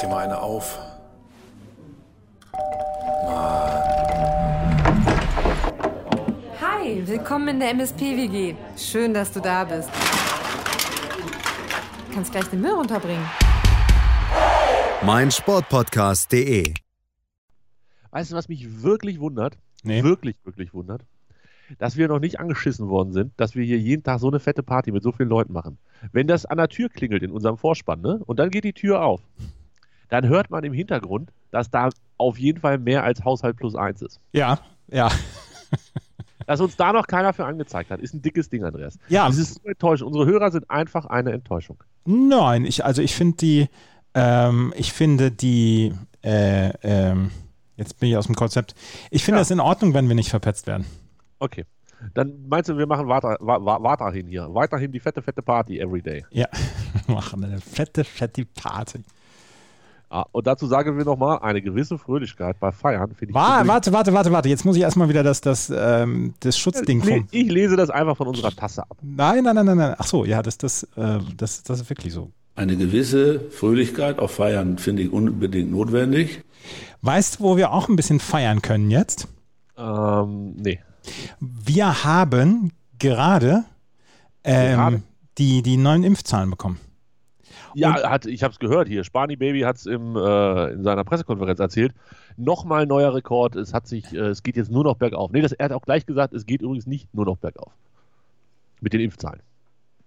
dir mal eine auf. Hi, willkommen in der MSP-WG. Schön, dass du da bist. Du kannst gleich den Müll runterbringen. mein Sportpodcast.de. Weißt du, was mich wirklich wundert? Nee. Wirklich, wirklich wundert? Dass wir noch nicht angeschissen worden sind, dass wir hier jeden Tag so eine fette Party mit so vielen Leuten machen. Wenn das an der Tür klingelt in unserem Vorspann, ne? Und dann geht die Tür auf, dann hört man im Hintergrund, dass da auf jeden Fall mehr als Haushalt plus eins ist. Ja, ja. Dass uns da noch keiner für angezeigt hat, ist ein dickes Ding, Andreas. Ja. Das ist so enttäuschend. Unsere Hörer sind einfach eine Enttäuschung. Nein, ich, also ich finde die, ähm, ich finde die, äh, ähm, jetzt bin ich aus dem Konzept. Ich finde Ja. es in Ordnung, wenn wir nicht verpetzt werden. Okay. Dann meinst du, wir machen weiter, weiterhin hier. Weiterhin die fette, fette Party every day. Ja, wir machen eine fette, fette Party. Ah, und dazu sagen wir nochmal, eine gewisse Fröhlichkeit bei Feiern finde ich. Wa übrigens- warte, warte, warte, warte. Jetzt muss ich erstmal wieder das, das, ähm, das Schutzding vom. ich lese das einfach von unserer Tasse ab. Nein, nein, nein, nein, nein. Ach so, ja, das, das, äh, das, das ist wirklich so. Eine gewisse Fröhlichkeit auf Feiern finde ich unbedingt notwendig. Weißt du, wo wir auch ein bisschen feiern können jetzt? Ähm, nee. Wir haben gerade ähm, Gerade? die, die neuen Impfzahlen bekommen. Ja, hat, ich habe es gehört hier. Spani Baby hat es äh, in seiner Pressekonferenz erzählt. Nochmal neuer Rekord. Es hat sich, äh, es geht jetzt nur noch bergauf. Nee, das, er hat auch gleich gesagt, es geht übrigens nicht nur noch bergauf. Mit den Impfzahlen.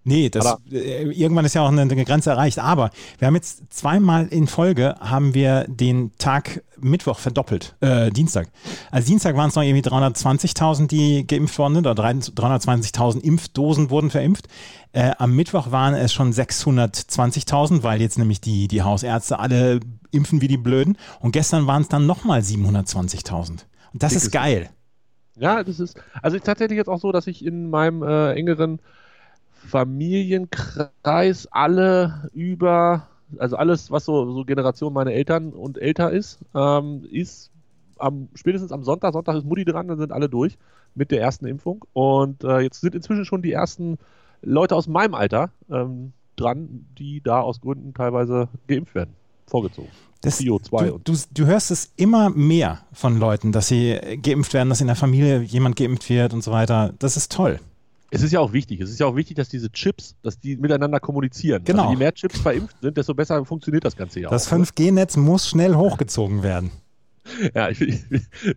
Nee, das, äh, irgendwann ist ja auch eine, eine Grenze erreicht. Aber wir haben jetzt zweimal in Folge haben wir den Tag Mittwoch verdoppelt, äh, Dienstag. Also Dienstag waren es noch irgendwie 320.000, die geimpft worden sind, oder 320.000 Impfdosen wurden verimpft. Äh, am Mittwoch waren es schon 620.000, weil jetzt nämlich die, die Hausärzte alle impfen wie die Blöden. Und gestern waren es dann nochmal 720.000. Und das Dickes ist geil. Ja, das ist, also ist tatsächlich jetzt auch so, dass ich in meinem äh, engeren Familienkreis alle über, also alles, was so, so Generation meiner Eltern und älter ist, ähm, ist am, spätestens am Sonntag, Sonntag ist Mutti dran, dann sind alle durch mit der ersten Impfung. Und äh, jetzt sind inzwischen schon die ersten Leute aus meinem Alter ähm, dran, die da aus Gründen teilweise geimpft werden, vorgezogen. Das, Bio 2 du, du, du hörst es immer mehr von Leuten, dass sie geimpft werden, dass in der Familie jemand geimpft wird und so weiter. Das ist toll. Es ist ja auch wichtig. Es ist ja auch wichtig, dass diese Chips, dass die miteinander kommunizieren. Genau. Also je mehr Chips verimpft sind, desto besser funktioniert das Ganze ja Das auch. ne? 5G-Netz muss schnell hochgezogen werden. Ja, ich, ich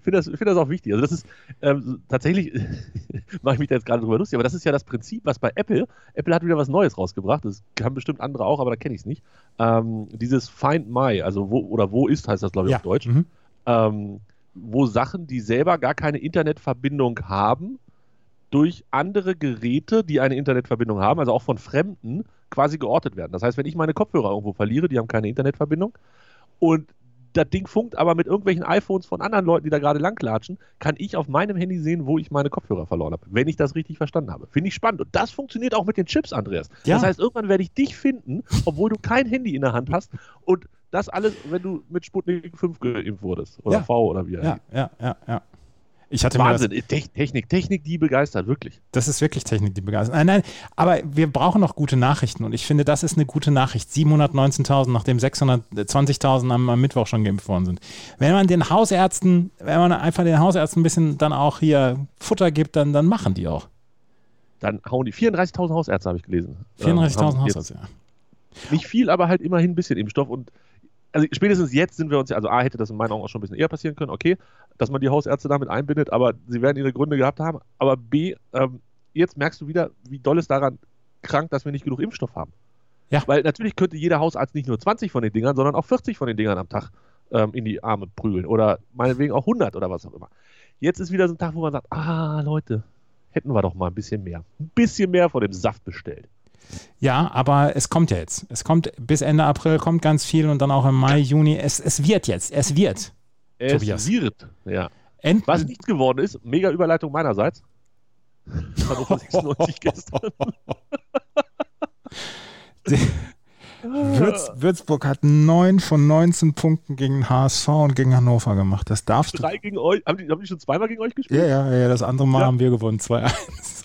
finde das, find das auch wichtig. Also das ist ähm, tatsächlich, mache ich mich da jetzt gerade drüber lustig, aber das ist ja das Prinzip, was bei Apple, Apple hat wieder was Neues rausgebracht, das haben bestimmt andere auch, aber da kenne ich es nicht. Ähm, dieses Find My, also wo, oder wo ist, heißt das glaube ich Ja. auf Deutsch, Mhm. ähm, wo Sachen, die selber gar keine Internetverbindung haben, durch andere Geräte, die eine Internetverbindung haben, also auch von Fremden, quasi geortet werden. Das heißt, wenn ich meine Kopfhörer irgendwo verliere, die haben keine Internetverbindung und das Ding funkt aber mit irgendwelchen iPhones von anderen Leuten, die da gerade langklatschen, kann ich auf meinem Handy sehen, wo ich meine Kopfhörer verloren habe, wenn ich das richtig verstanden habe. Finde ich spannend. Und das funktioniert auch mit den Chips, Andreas. Ja. Das heißt, irgendwann werde ich dich finden, obwohl du kein Handy in der Hand hast und das alles, wenn du mit Sputnik 5 geimpft wurdest. Oder Ja. V oder wie Ja, ja, ja, ja. Ich hatte mir das, Wahnsinn. Technik, Technik, die begeistert, wirklich. das ist wirklich Technik, die begeistert. Nein, nein, aber wir brauchen noch gute Nachrichten und ich finde, das ist eine gute Nachricht. 719.000, nachdem 620.000 am, am Mittwoch schon geimpft worden sind. Wenn man den Hausärzten, wenn man einfach den Hausärzten ein bisschen dann auch hier Futter gibt, dann, dann machen die auch. Dann hauen die 34.000 Hausärzte, habe ich gelesen. Ähm, 34.000 haben jetzt Hausärzte, ja. Nicht viel, aber halt immerhin ein bisschen Impfstoff. Und also spätestens jetzt sind wir uns ja, also A hätte das in meinen Augen auch schon ein bisschen eher passieren können, okay, dass man die Hausärzte damit einbindet, aber sie werden ihre Gründe gehabt haben. Aber B, ähm, jetzt merkst du wieder, wie doll es daran krankt, dass wir nicht genug Impfstoff haben. Ja. Weil natürlich könnte jeder Hausarzt nicht nur 20 von den Dingern, sondern auch 40 von den Dingern am Tag ähm, in die Arme prügeln. Oder meinetwegen auch 100 oder was auch immer. Jetzt ist wieder so ein Tag, wo man sagt, ah, Leute, hätten wir doch mal ein bisschen mehr. Ein bisschen mehr von dem Saft bestellt. Ja, aber es kommt ja jetzt. Es kommt bis Ende April kommt ganz viel und dann auch im Mai, Juni. Es, es wird jetzt. Es wird. Es Tobias. wird, ja. End Was nichts geworden ist, mega Überleitung meinerseits. Hannover 96 gestern. Würz, Würzburg hat 9 von 19 Punkten gegen HSV und gegen Hannover gemacht. Das darfst du. Drei gegen euch. Haben die, haben die schon zweimal gegen euch gespielt? Ja, ja, ja, das andere Mal Ja. haben wir gewonnen. 2-1.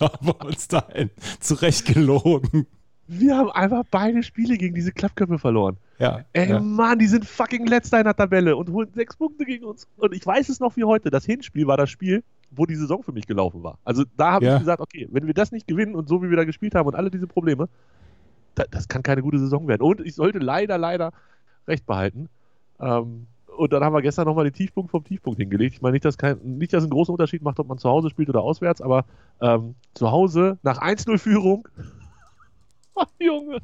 Haben wir uns dahin zurecht gelogen. Wir haben einfach beide Spiele gegen diese Klappköpfe verloren. Ja, Ey, ja. Mann, die sind fucking letzter in der Tabelle und holen sechs Punkte gegen uns. Und ich weiß es noch wie heute. Das Hinspiel war das Spiel, wo die Saison für mich gelaufen war. Also da habe Ja. ich gesagt, okay, wenn wir das nicht gewinnen und so wie wir da gespielt haben und alle diese Probleme, da, das kann keine gute Saison werden. Und ich sollte leider, leider recht behalten. Ähm, und dann haben wir gestern nochmal den Tiefpunkt vom Tiefpunkt hingelegt. Ich meine nicht, dass kein, nicht, dass es einen großen Unterschied macht, ob man zu Hause spielt oder auswärts, aber ähm, zu Hause nach 1-0-Führung. Oh, Junge.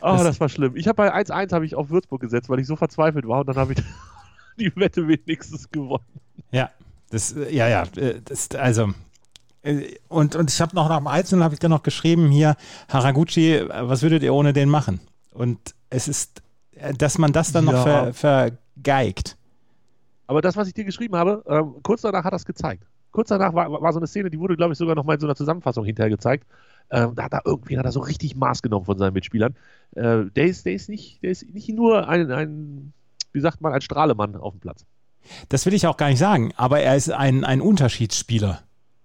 Oh, Das- das, war schlimm. Ich habe bei 1-1 habe ich auf Würzburg gesetzt, weil ich so verzweifelt war und dann habe ich die Wette wenigstens gewonnen. Ja, das, äh, ja, ja, äh, das, also. Äh, Und, und ich habe noch nach dem Einzelnen habe ich dann noch geschrieben hier, Haraguchi, äh, was würdet ihr ohne den machen? Und es ist, äh, dass man das dann noch Ja. ver, vergeigt. Aber das, was ich dir geschrieben habe, ähm, kurz danach hat er es gezeigt. Kurz danach war, war so eine Szene, die wurde, glaube ich, sogar noch mal in so einer Zusammenfassung hinterher gezeigt. Ähm, da hat er irgendwie hat er so richtig Maß genommen von seinen Mitspielern. Äh, der, ist, der, ist nicht, der ist nicht nur ein, ein, wie sagt man, ein Strahlemann auf dem Platz. Das will ich auch gar nicht sagen, aber er ist ein, ein Unterschiedsspieler.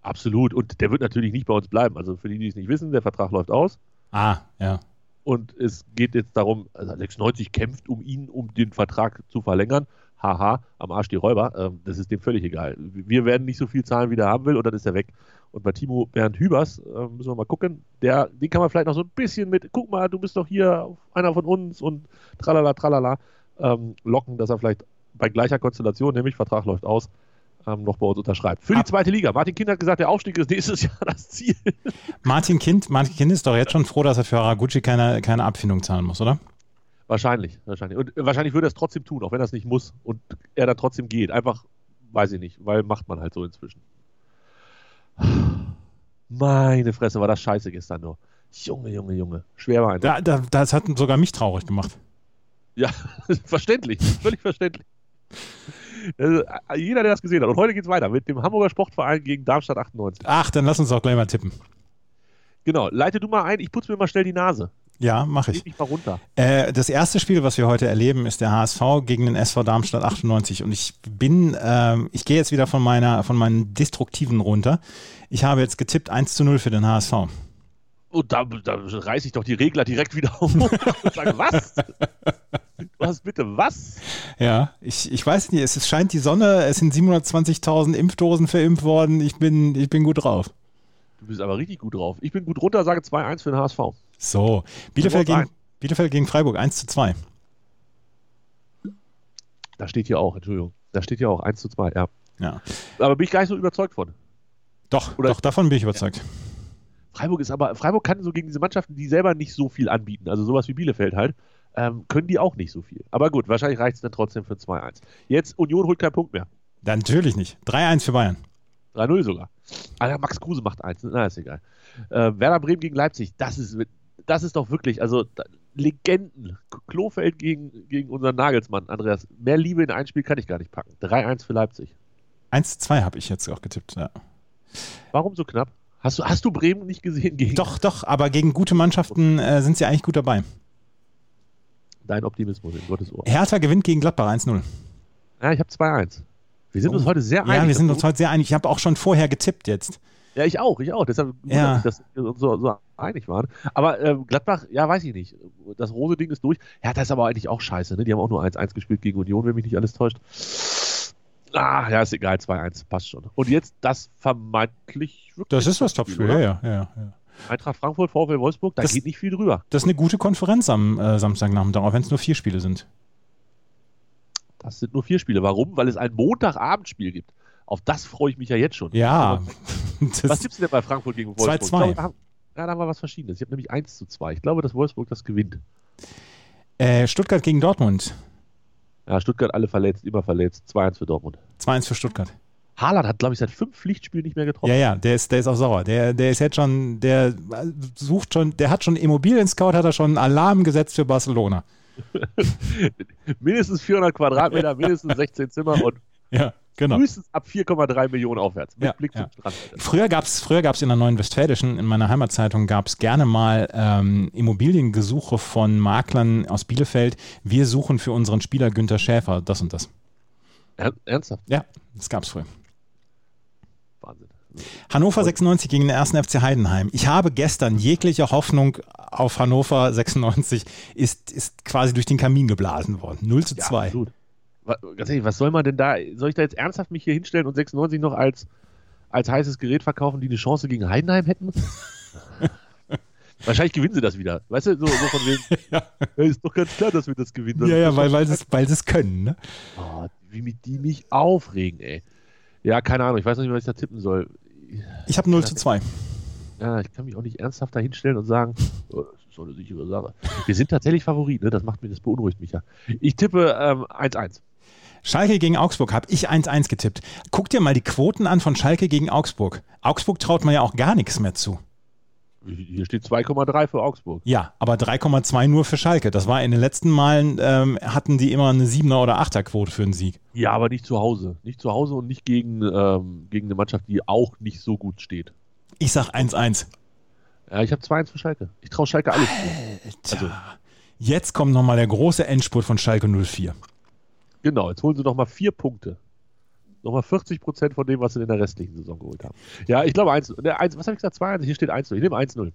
Absolut. Und der wird natürlich nicht bei uns bleiben. Also für die, die es nicht wissen, der Vertrag läuft aus. Ah, ja. Und es geht jetzt darum, also 96 kämpft um ihn, um den Vertrag zu verlängern. Haha, am Arsch die Räuber. Ähm, das ist dem völlig egal. Wir werden nicht so viel zahlen, wie der haben will, und dann ist er weg. Und bei Timo Bernd Hübers äh, müssen wir mal gucken. Der, den kann man vielleicht noch so ein bisschen mit, guck mal, du bist doch hier einer von uns und tralala, tralala, ähm, locken, dass er vielleicht bei gleicher Konstellation, nämlich Vertrag läuft aus, ähm, noch bei uns unterschreibt. Für die zweite Liga. Martin Kind hat gesagt, der Aufstieg ist nächstes Jahr das Ziel. Martin Kind, Martin Kind ist doch jetzt schon froh, dass er für Haraguchi keine, keine Abfindung zahlen muss, oder? Wahrscheinlich, wahrscheinlich. Und wahrscheinlich würde er es trotzdem tun, auch wenn er es nicht muss und er da trotzdem geht. Einfach, weiß ich nicht, weil macht man halt so inzwischen. Meine Fresse, war das scheiße gestern nur. Junge, Junge, Junge. Schwer war. Da, da, das hat sogar mich traurig gemacht. Ja, verständlich, völlig verständlich. Also, jeder, der das gesehen hat. Und heute geht es weiter mit dem Hamburger Sportverein gegen Darmstadt 98. Ach, dann lass uns doch gleich mal tippen. Genau, leite du mal ein, ich putze mir mal schnell die Nase. Ja, mache ich. dich mal runter. Äh, das erste Spiel, was wir heute erleben, ist der HSV gegen den SV Darmstadt 98. Und ich bin, ähm, ich gehe jetzt wieder von meiner, von meinen Destruktiven runter. Ich habe jetzt getippt 1 zu 0 für den HSV. Und da, da reiße ich doch die Regler direkt wieder auf und sage, was? Was bitte, was? Ja, ich, ich weiß nicht, es scheint die Sonne, es sind 720.000 Impfdosen verimpft worden. Ich bin, ich bin gut drauf. Du bist aber richtig gut drauf. Ich bin gut runter, sage 2-1 für den HSV. So, Bielefeld gegen, Bielefeld gegen Freiburg 1 zu 2. Da steht hier auch, Entschuldigung. Da steht hier auch 1 zu 2, ja. Ja. Aber bin ich gar nicht so überzeugt von. Doch, Oder- doch, davon bin ich überzeugt. Freiburg ist aber, Freiburg kann so gegen diese Mannschaften, die selber nicht so viel anbieten, also sowas wie Bielefeld halt, ähm, können die auch nicht so viel. Aber gut, wahrscheinlich reicht es dann trotzdem für 2-1. Jetzt Union holt keinen Punkt mehr. Dann natürlich nicht. 3-1 für Bayern. 3-0 sogar. Alter, Max Kruse macht eins. Na, ist egal. Äh, Werder Bremen gegen Leipzig, das ist, das ist doch wirklich, also da, Legenden. Klofeld gegen, gegen unseren Nagelsmann, Andreas. Mehr Liebe in ein Spiel kann ich gar nicht packen. 3-1 für Leipzig. 1 zu 2 habe ich jetzt auch getippt. Ja. Warum so knapp? Hast du, hast du Bremen nicht gesehen gegen Doch, doch, aber gegen gute Mannschaften äh, sind sie eigentlich gut dabei. dein Optimismus in Gottes Ohr? Hertha gewinnt gegen Gladbach 1-0. Ja, ich habe 2-1. Wir sind uns heute sehr einig. Ja, wir sind uns heute sehr einig. Ich habe auch schon vorher getippt jetzt. Ja, ich auch, ich auch. Deshalb Ja. mich, dass wir uns so, so einig waren. Aber ähm, Gladbach, ja, weiß ich nicht. Das Rose-Ding ist durch. Hertha ist aber eigentlich auch scheiße. Ne? Die haben auch nur 1-1 gespielt gegen Union, wenn mich nicht alles täuscht. Ah, ja, ist egal. 2-1, passt schon. Und jetzt das vermeintlich wirklich Das ist das Topspiel, ja, ja, ja, ja. Eintracht Frankfurt, VfL Wolfsburg, da Das- geht nicht viel drüber. Das ist eine gute Konferenz am äh, Samstagnachmittag, auch wenn es nur vier Spiele sind. Das sind nur vier Spiele. Warum? Weil es ein Montagabendspiel gibt. Auf das freue ich mich ja jetzt schon. Ja. Aber Was tippst du denn bei Frankfurt gegen Wolfsburg? 2-2. Ich glaube, da haben- Ja, da haben wir was Verschiedenes. Ich habe nämlich 1 zu 2. Ich glaube, dass Wolfsburg das gewinnt. äh, Stuttgart gegen Dortmund. Ja, Stuttgart alle verletzt, immer verletzt. 2-1 für Dortmund. 2-1 für Stuttgart. Haaland hat, glaube ich, seit fünf Pflichtspielen nicht mehr getroffen. Ja, ja, der ist, der ist auch sauer. Der, der ist jetzt schon, der sucht schon, der hat schon Immobilien-Scout, hat er schon einen Alarm gesetzt für Barcelona. Mindestens 400 Quadratmeter, mindestens 16 Zimmer und Ja, genau. frühestens ab 4,3 Millionen aufwärts. Ja, Blick ja. Strand. Früher gab es früher gab's in der Neuen Westfälischen, in meiner Heimatzeitung, gab es gerne mal ähm, Immobiliengesuche von Maklern aus Bielefeld. Wir suchen für unseren Spieler Günther Schäfer das und das. Er, ernsthaft? Ja, das gab es früher. Wahnsinn. Hannover 96 gegen den ersten FC Heidenheim. Ich habe gestern jegliche Hoffnung auf Hannover 96 ist, ist quasi durch den Kamin geblasen worden. 0 zu 2. absolut. Ganz ehrlich, was soll man denn da? Soll ich da jetzt ernsthaft mich hier hinstellen und 96 noch als, als heißes Gerät verkaufen, die eine Chance gegen Heidenheim hätten? Wahrscheinlich gewinnen sie das wieder. Weißt du, so, so von wegen. ja. Ist doch ganz klar, dass wir das gewinnen. Das ja, ja, weil, weil, sie es, weil sie es können. Ne? Oh, wie mit die mich aufregen, ey. Ja, keine Ahnung, ich weiß noch nicht, was ich da tippen soll. Ich habe 0 zu 2. Ja, ich kann mich auch nicht ernsthaft da hinstellen und sagen, oh, das ist so eine sichere Sache. Wir sind tatsächlich Favorit, ne? Das macht mir, das beunruhigt mich ja. Ich tippe ähm, 1-1. Schalke gegen Augsburg habe ich 1-1 getippt. Guck dir mal die Quoten an von Schalke gegen Augsburg. Augsburg traut man ja auch gar nichts mehr zu. Hier steht 2,3 für Augsburg. Ja, aber 3,2 nur für Schalke. Das war in den letzten Malen, ähm, hatten die immer eine 7er oder 8er Quote für einen Sieg. Ja, aber nicht zu Hause. Nicht zu Hause und nicht gegen, ähm, gegen eine Mannschaft, die auch nicht so gut steht. Ich sag 1-1. Ja, ich habe 2-1 für Schalke. Ich traue Schalke alles zu. Also, Jetzt kommt nochmal der große Endspurt von Schalke 04. genau, jetzt holen sie nochmal vier Punkte. Nochmal 40 Prozent von dem, was sie in der restlichen Saison geholt haben. Ja, ich glaube 1. Der 1 was habe ich gesagt? 2-1. Hier steht 1-0. Ich nehme 1-0.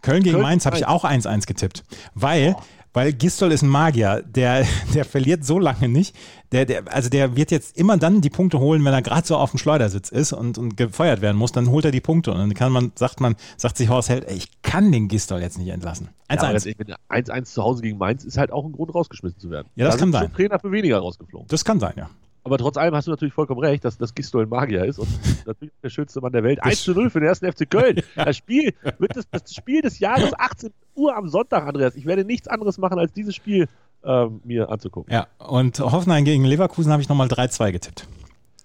Köln gegen Köln Mainz habe ich 1. auch 1-1 getippt. Weil, weil Gistol ist ein Magier. Der, der verliert so lange nicht. Der, der, also der wird jetzt immer dann die Punkte holen, wenn er gerade so auf dem Schleudersitz ist und, und gefeuert werden muss, dann holt er die Punkte. Und dann kann man, sagt man, sagt sich Horst Held, ey, ich kann den Gistol jetzt nicht entlassen. 1-1. Ja, aber ganz ehrlich, wenn 1-1 zu Hause gegen Mainz ist halt auch ein Grund, rausgeschmissen zu werden. Ja, das da kann sein. Trainer für weniger rausgeflogen. das kann sein, ja. Aber trotz allem hast du natürlich vollkommen recht, dass das Gistol ein Magier ist und natürlich der schönste Mann der Welt. 1 zu 0 für den ersten FC Köln. Das Spiel wird das, das Spiel des Jahres 18 Uhr am Sonntag, Andreas. Ich werde nichts anderes machen, als dieses Spiel ähm, mir anzugucken. Ja, und Hoffenheim gegen Leverkusen habe ich nochmal 3-2 getippt.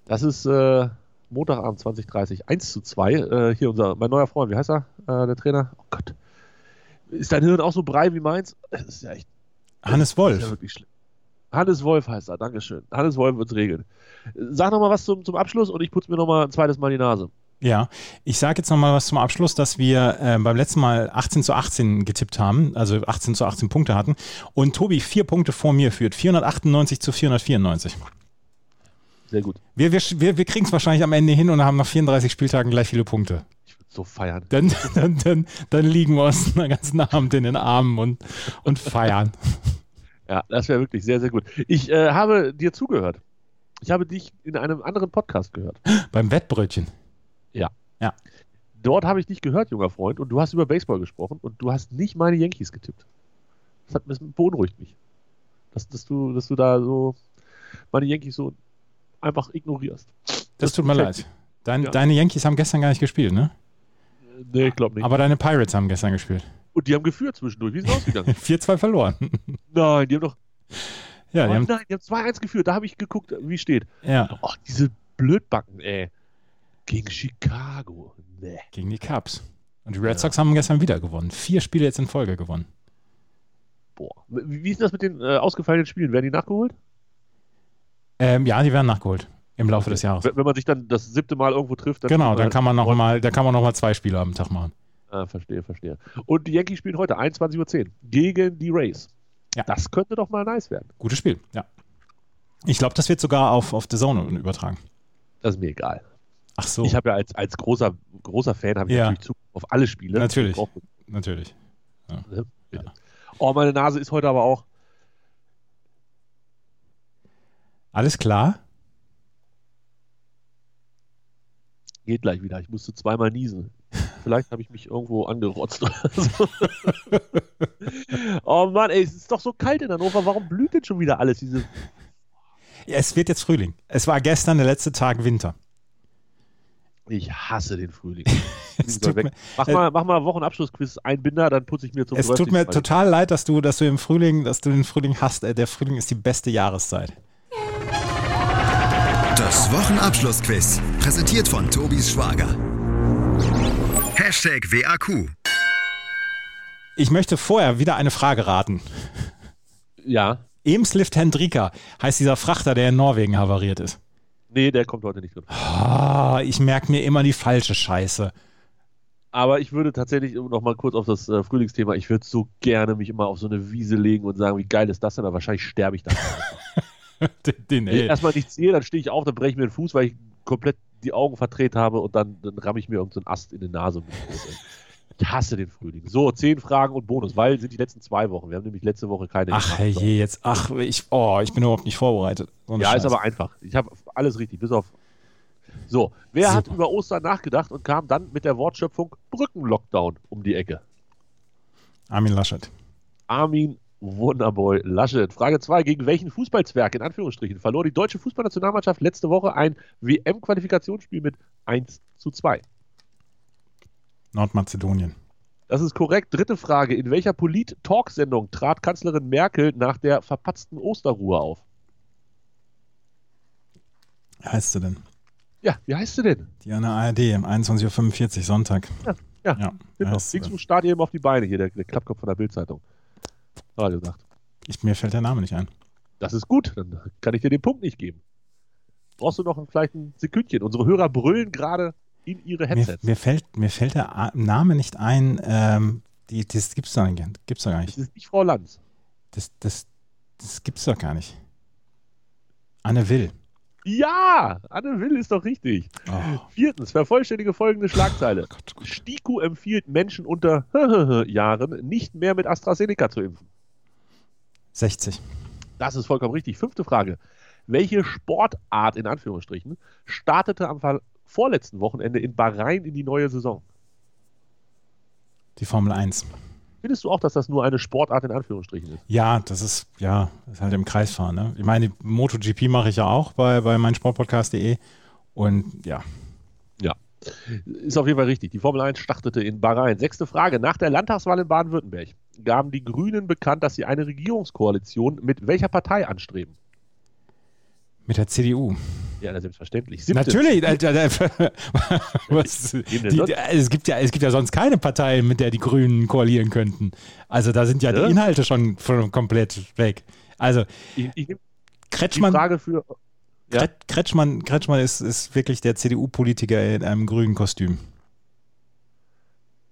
Das ist äh, Montagabend 2030. 1 zu 2. Äh, hier unser, mein neuer Freund, wie heißt er, äh, der Trainer? Oh Gott. Ist dein Hirn auch so brei wie meins? Das ist ja echt Hannes ist ja Wolf. wirklich schlimm. Hannes Wolf heißt er, Dankeschön. Hannes Wolf wird's regeln. Sag noch mal was zum, zum Abschluss und ich putze mir noch mal ein zweites Mal die Nase. Ja, ich sage jetzt nochmal was zum Abschluss, dass wir äh, beim letzten Mal 18 zu 18 getippt haben, also 18 zu 18 Punkte hatten und Tobi vier Punkte vor mir führt, 498 zu 494. Sehr gut. Wir, wir, wir, wir kriegen es wahrscheinlich am Ende hin und haben nach 34 Spieltagen gleich viele Punkte. Ich würde so feiern. Dann, dann, dann, dann liegen wir uns den ganzen Abend in den Armen und, und feiern. Ja, das wäre wirklich sehr, sehr gut. Ich äh, habe dir zugehört. Ich habe dich in einem anderen Podcast gehört. Beim Wettbrötchen. Dort habe ich dich gehört, junger Freund, und du hast über Baseball gesprochen und du hast nicht meine Yankees getippt. Das, hat, das beunruhigt mich. Dass, dass, du, dass du da so meine Yankees so einfach ignorierst. Das tut mir leid. Dein, Ja. Deine Yankees haben gestern gar nicht gespielt, ne? Nee, ich glaube nicht. Aber deine Pirates haben gestern gespielt. und die haben geführt zwischendurch. Wie ist es ausgegangen? 4-2 verloren. Nein, die haben doch. Ja, oh die haben, nein, die haben 2-1 geführt. Da habe ich geguckt, wie steht. ja, Ach, diese Blödbacken, ey. Gegen Chicago. Nee. gegen die Cubs. Und die Red Sox haben gestern wieder gewonnen. Vier Spiele jetzt in Folge gewonnen. Boah. Wie, ist das mit den äh, ausgefallenen Spielen? Werden die nachgeholt? Ähm, ja, die werden nachgeholt im Laufe des Jahres. Wenn man sich dann das siebte Mal irgendwo trifft, dann. Genau, dann kann man noch mal, da kann man noch mal zwei Spiele am Tag machen. Ah, verstehe, verstehe. Und die Yankees spielen heute 21.10 Uhr gegen die Rays. Ja. Das könnte doch mal nice werden. Gutes Spiel, ja. Ich glaube, das wird sogar auf, auf The Zone übertragen. Das ist mir egal. Ach so, Ich habe ja als, als großer, großer Fan habe ich Ja. natürlich Zugriff auf alle Spiele. Natürlich. Natürlich. ne? Bitte. Oh, meine Nase ist heute aber auch. Alles klar? Geht gleich wieder. Ich musste zweimal niesen. Vielleicht habe ich mich irgendwo angerotzt oder so. oh Mann, ey, es ist doch so kalt in Hannover. Warum blüht denn schon wieder alles? Diese Ja, es wird jetzt Frühling. Es war gestern der letzte Tag Winter. ich hasse den Frühling. Tut mir, mach, mal, mach mal Wochenabschlussquiz Einbinder, dann putze ich mir zum es tut 30. mir total leid, dass du, dass du im Frühling, dass du den Frühling hast. Äh, Der Frühling ist die beste Jahreszeit. Das Wochenabschlussquiz. Präsentiert von Tobis Schwager. Hashtag WAQ. Ich möchte vorher wieder eine Frage raten. Ja, Emslift Hendrika heißt dieser Frachter, der in Norwegen havariert ist. nee, der kommt heute nicht drin. Ah, ich merke mir immer die falsche Scheiße. Aber ich würde tatsächlich noch mal kurz auf das äh, Frühlingsthema, ich würde so gerne mich immer auf so eine Wiese legen und sagen, wie geil ist das denn? Aber wahrscheinlich sterbe ich dann. Den, den, Wenn ich ey. erstmal nicht sehe, dann stehe ich auf, dann breche ich mir den Fuß, weil ich komplett die Augen verdreht habe und dann, dann ramme ich mir irgendeinen so Ast in die Nase. Ich hasse den Frühling. So, zehn Fragen und Bonus, weil sind die letzten zwei Wochen. Wir haben nämlich letzte Woche keine. Ach je, jetzt, ach, ich, oh, ich bin überhaupt nicht vorbereitet. So ja, Scheiß. ist aber einfach. Ich habe alles richtig, bis auf. So, wer Super. hat über Ostern nachgedacht und kam dann mit der Wortschöpfung Brückenlockdown um die Ecke? Armin Laschet. Armin Wunderboy Laschet. Frage 2. Gegen welchen Fußballzwerg in Anführungsstrichen verlor die deutsche Fußballnationalmannschaft letzte Woche ein WM-Qualifikationsspiel mit 1 zu 2? Nordmazedonien. Das ist korrekt. Dritte Frage. In welcher Polit-Talk-Sendung trat Kanzlerin Merkel nach der verpatzten Osterruhe auf? Wie heißt sie denn? Ja, wie heißt sie denn? Die an der ARD, um 21.45 Uhr Sonntag. Ja, ja, ja genau. Start eben auf die Beine hier, der, der Klappkopf von der Bildzeitung. War gesagt. Ich, mir fällt der Name nicht ein. Das ist gut, dann kann ich dir den Punkt nicht geben. Brauchst du noch vielleicht ein Sekündchen? Unsere Hörer brüllen gerade in ihre Headsets. Mir, mir, fällt, mir fällt der Name nicht ein. Ähm, die, das gibt's doch, gibt's doch gar nicht. Das ist nicht Frau Lanz. Das, das, das gibt's doch gar nicht. Anne Will. Ja, Anne Will ist doch richtig. Oh. Viertens, vervollständige folgende Schlagzeile. Oh Gott, oh Gott. STIKO empfiehlt Menschen unter Jahren nicht mehr mit AstraZeneca zu impfen. 60. Das ist vollkommen richtig. Fünfte Frage. Welche Sportart in Anführungsstrichen startete am vorletzten Wochenende in Bahrain in die neue Saison? Die Formel 1. Findest du auch, dass das nur eine Sportart in Anführungsstrichen ist? Ja, das ist, ja, ist halt im Kreisfahren. Ne? Ich meine, MotoGP mache ich ja auch bei, bei meinsportpodcast.de und ja. Ja, ist auf jeden Fall richtig. Die Formel 1 startete in Bahrain. Sechste Frage. Nach der Landtagswahl in Baden-Württemberg gaben die Grünen bekannt, dass sie eine Regierungskoalition mit welcher Partei anstreben? Mit der CDU. Ja, selbstverständlich. Siebte. Natürlich. Was, die, es, gibt ja, es gibt ja sonst keine Partei, mit der die Grünen koalieren könnten. Also da sind ja, ja. die Inhalte schon, schon komplett weg. Also ich, ich Kretschmann, Frage für, ja? Kretschmann, Kretschmann ist, ist wirklich der CDU-Politiker in einem grünen Kostüm.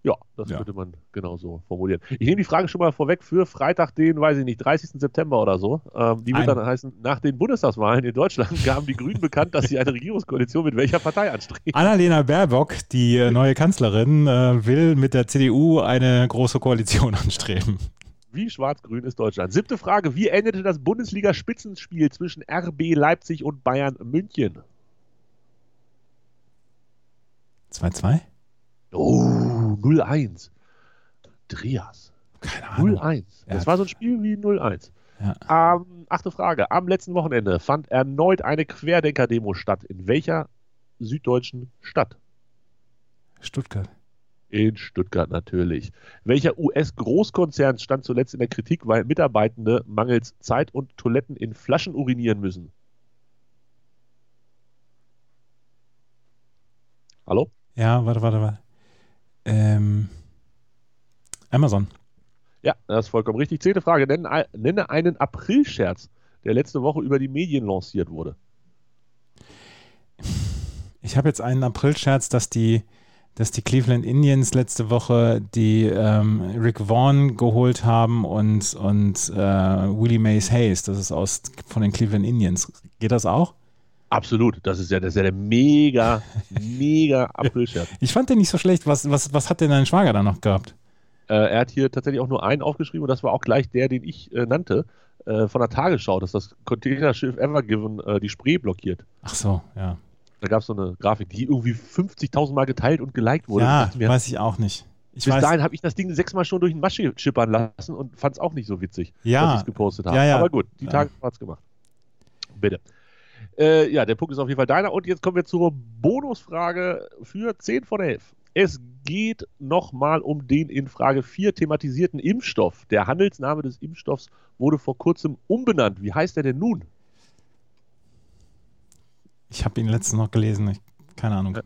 Ja, das ja. könnte man genauso formulieren. Ich nehme die Frage schon mal vorweg für Freitag, den, weiß ich nicht, 30. September oder so. Ähm, die wird Ein. dann heißen, nach den Bundestagswahlen in Deutschland gaben die Grünen bekannt, dass sie eine Regierungskoalition mit welcher Partei anstreben. Annalena Baerbock, die äh, neue Kanzlerin, äh, will mit der CDU eine große Koalition anstreben. Wie schwarz-grün ist Deutschland? Siebte Frage. Wie endete das Bundesliga-Spitzenspiel zwischen RB Leipzig und Bayern München? 2-2? Oh, 0-1. Andreas. Keine Ahnung. 0-1. Das ja. war so ein Spiel wie 0-1. Ja. Ähm, achte Frage. Am letzten Wochenende fand erneut eine Querdenker-Demo statt. In welcher süddeutschen Stadt? Stuttgart. In Stuttgart natürlich. Welcher US-Großkonzern stand zuletzt in der Kritik, weil Mitarbeitende mangels Zeit und Toiletten in Flaschen urinieren müssen? Hallo? Ja, warte, warte, warte. Ähm, Amazon. Ja, das ist vollkommen richtig. Zehnte Frage. Nenne, nenne einen April-Scherz, der letzte Woche über die Medien lanciert wurde. Ich habe jetzt einen April-Scherz, dass die, dass die Cleveland Indians letzte Woche die ähm, Rick Vaughn geholt haben und, und äh, Willie Mays Hayes. Das ist aus von den Cleveland Indians. Geht das auch? Absolut, das ist ja, das ist ja der mega, mega Aprilscherz. Ich fand den nicht so schlecht. Was, was, was hat denn dein Schwager da noch gehabt? Äh, er hat hier tatsächlich auch nur einen aufgeschrieben und das war auch gleich der, den ich äh, nannte, äh, von der Tagesschau, dass das Containerschiff Evergiven äh, die Spree blockiert. Ach so, ja. Da gab es so eine Grafik, die irgendwie 50.000 Mal geteilt und geliked wurde. Ja, mir, weiß ich auch nicht. Ich bis weiß, dahin habe ich das Ding sechsmal schon durch den Masche schippern lassen und fand es auch nicht so witzig, ja, dass ich es gepostet habe. Ja, ja. Aber gut, die Tage ja. hat es gemacht. Bitte. Äh, ja, der Punkt ist auf jeden Fall deiner. Und jetzt kommen wir zur Bonusfrage für 10 von 11. Es geht nochmal um den in Frage 4 thematisierten Impfstoff. Der Handelsname des Impfstoffs wurde vor kurzem umbenannt. Wie heißt er denn nun? Ich habe ihn letztens noch gelesen. Ich, keine Ahnung.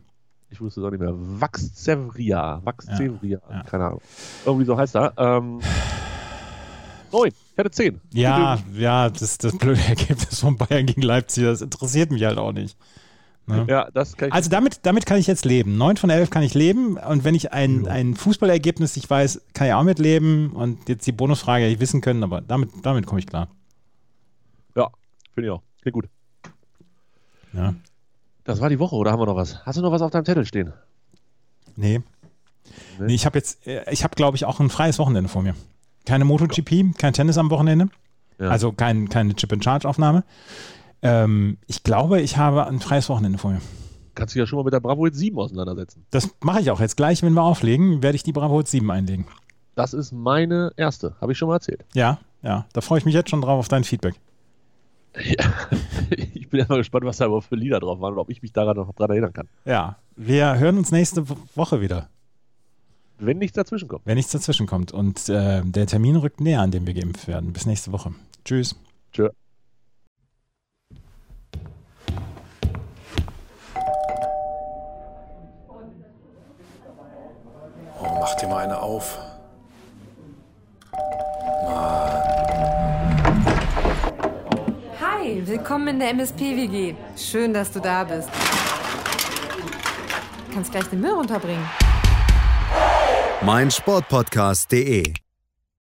Ich wusste es auch nicht mehr. Vaxzevria. Vaxzevria. Ja, ja. Keine Ahnung. Irgendwie so heißt er. Ähm, neun. Ich hatte zehn. Ja, ja, das, das blöde Ergebnis von Bayern gegen Leipzig, das interessiert mich halt auch nicht. Ne? Ja, das kann ich also damit, damit kann ich jetzt leben. Neun von elf kann ich leben. Und wenn ich ein, ein Fußballergebnis ich weiß, kann ich auch mitleben. Und jetzt die Bonusfrage hätte ich wissen können, aber damit, damit komme ich klar. Ja, finde ich auch. Klingt gut. Ja. Das war die Woche, oder haben wir noch was? Hast du noch was auf deinem Zettel stehen? Nee. Nee? nee ich habe jetzt, äh, ich habe glaube ich auch ein freies Wochenende vor mir. Keine MotoGP, kein Tennis am Wochenende. Ja. Also kein, keine Chip-and-Charge-Aufnahme. Ähm, ich glaube, ich habe ein freies Wochenende vor mir. Kannst du ja schon mal mit der Bravo 7 auseinandersetzen. Das mache ich auch jetzt gleich, wenn wir auflegen, werde ich die Bravo 7 einlegen. Das ist meine erste, habe ich schon mal erzählt. Ja, ja, da freue ich mich jetzt schon drauf auf dein Feedback. Ja. Ich bin ja mal gespannt, was da überhaupt für Lieder drauf waren und ob ich mich daran noch dran erinnern kann. Ja, wir hören uns nächste Wo- Woche wieder, Wenn nichts dazwischen kommt. wenn nichts dazwischen kommt. Und äh, der Termin rückt näher, an dem wir geimpft werden. Bis nächste Woche. Tschüss. Tschö. Oh, mach dir mal eine auf. Hi, willkommen in der MSP-WG. Schön, dass du da bist. Kannst gleich den Müll runterbringen. meinsportpodcast.de